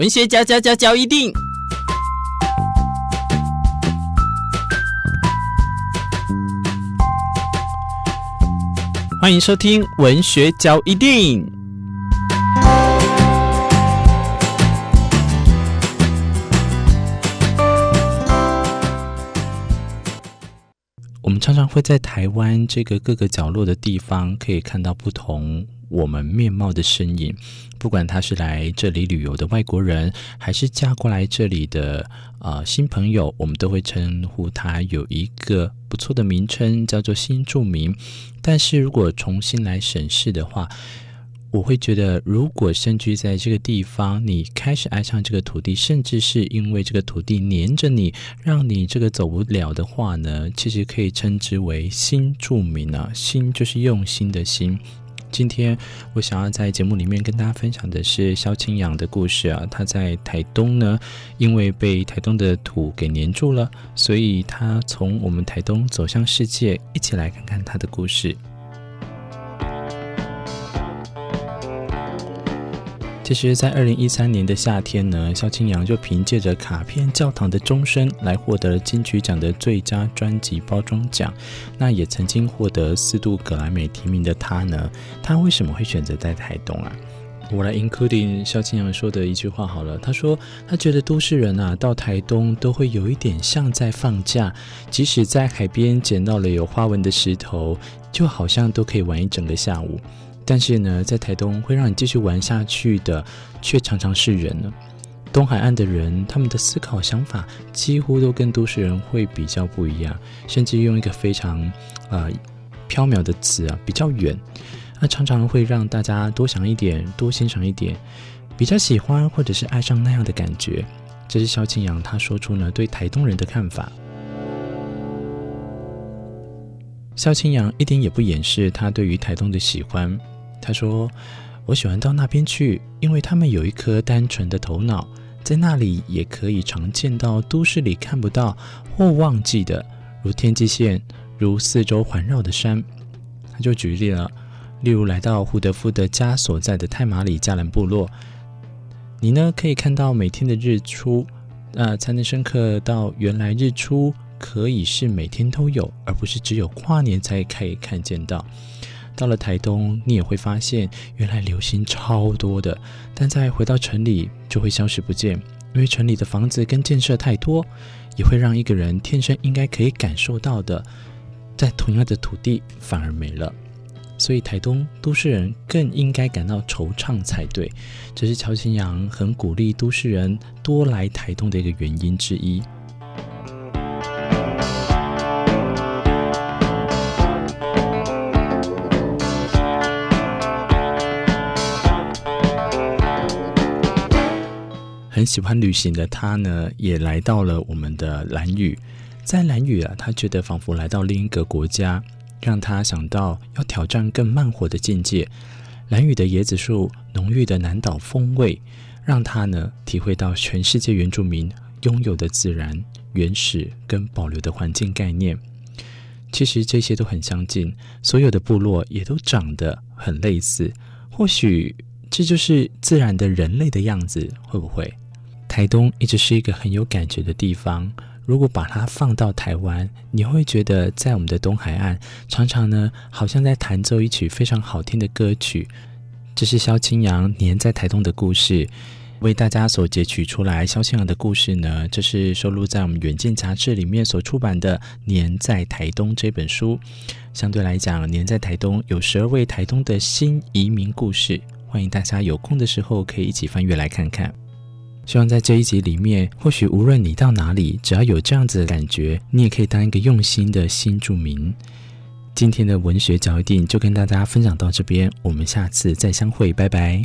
文学嚼嚼嚼嚼一定，欢迎收听文学嚼一定。我们常常会在台湾这个各个角落的地方，可以看到不同我们面貌的身影，不管他是来这里旅游的外国人，还是嫁过来这里的呃新朋友，我们都会称呼他有一个不错的名称，叫做新住民。但是如果重新来审视的话，我会觉得，如果身居在这个地方，你开始爱上这个土地，甚至是因为这个土地黏着你，让你这个走不了的话呢，其实可以称之为新住民啊。新就是用心的心。今天我想要在节目里面跟大家分享的是萧清扬的故事啊，他在台东呢，因为被台东的土给黏住了，所以他从我们台东走向世界，一起来看看他的故事。其实，在二零一三年的夏天呢，萧清扬就凭借着卡片《教堂的钟声》来获得了金曲奖的最佳专辑包装奖。那也曾经获得四度格莱美提名的他呢，他为什么会选择在台东啊？我来 including 萧清扬说的一句话好了，他说他觉得都市人啊到台东都会有一点像在放假，即使在海边捡到了有花纹的石头，就好像都可以玩一整个下午。但是呢，在台东会让你继续玩下去的，却常常是人呢。东海岸的人，他们的思考想法几乎都跟都市人会比较不一样，甚至用一个非常啊、呃、飘渺的词啊，比较远，那常常会让大家多想一点，多欣赏一点，比较喜欢或者是爱上那样的感觉。这是萧清扬他说出呢对台东人的看法。萧清扬一点也不掩饰他对于台东的喜欢。他说：“我喜欢到那边去，因为他们有一颗单纯的头脑，在那里也可以常见到都市里看不到或忘记的，如天际线，如四周环绕的山。”他就举例了，例如来到胡德夫的家所在的泰马里加兰部落，你呢可以看到每天的日出，呃，才能深刻到原来日出可以是每天都有，而不是只有跨年才可以看见到。到了台东，你也会发现，原来流星超多的，但再回到城里就会消失不见，因为城里的房子跟建设太多，也会让一个人天生应该可以感受到的，在同样的土地反而没了。所以台东都市人更应该感到惆怅才对，这是乔清扬很鼓励都市人多来台东的一个原因之一。很喜欢旅行的他呢，也来到了我们的兰屿。在兰屿啊，他觉得仿佛来到另一个国家，让他想到要挑战更慢活的境界。兰屿的椰子树，浓郁的南岛风味，让他呢体会到全世界原住民拥有的自然、原始跟保留的环境概念。其实这些都很相近，所有的部落也都长得很类似。或许这就是自然的人类的样子，会不会？台东一直是一个很有感觉的地方。如果把它放到台湾，你会觉得在我们的东海岸，常常呢，好像在弹奏一曲非常好听的歌曲。这是萧清扬年在台东的故事，为大家所截取出来。萧清扬的故事呢，这是收录在我们《远见》杂志里面所出版的《年在台东》这本书。相对来讲，《年在台东》有十二位台东的新移民故事，欢迎大家有空的时候可以一起翻阅来看看。希望在这一集里面，或许无论你到哪里，只要有这样子的感觉，你也可以当一个用心的新住民。今天的文学嚼一錠就跟大家分享到这边，我们下次再相会，拜拜。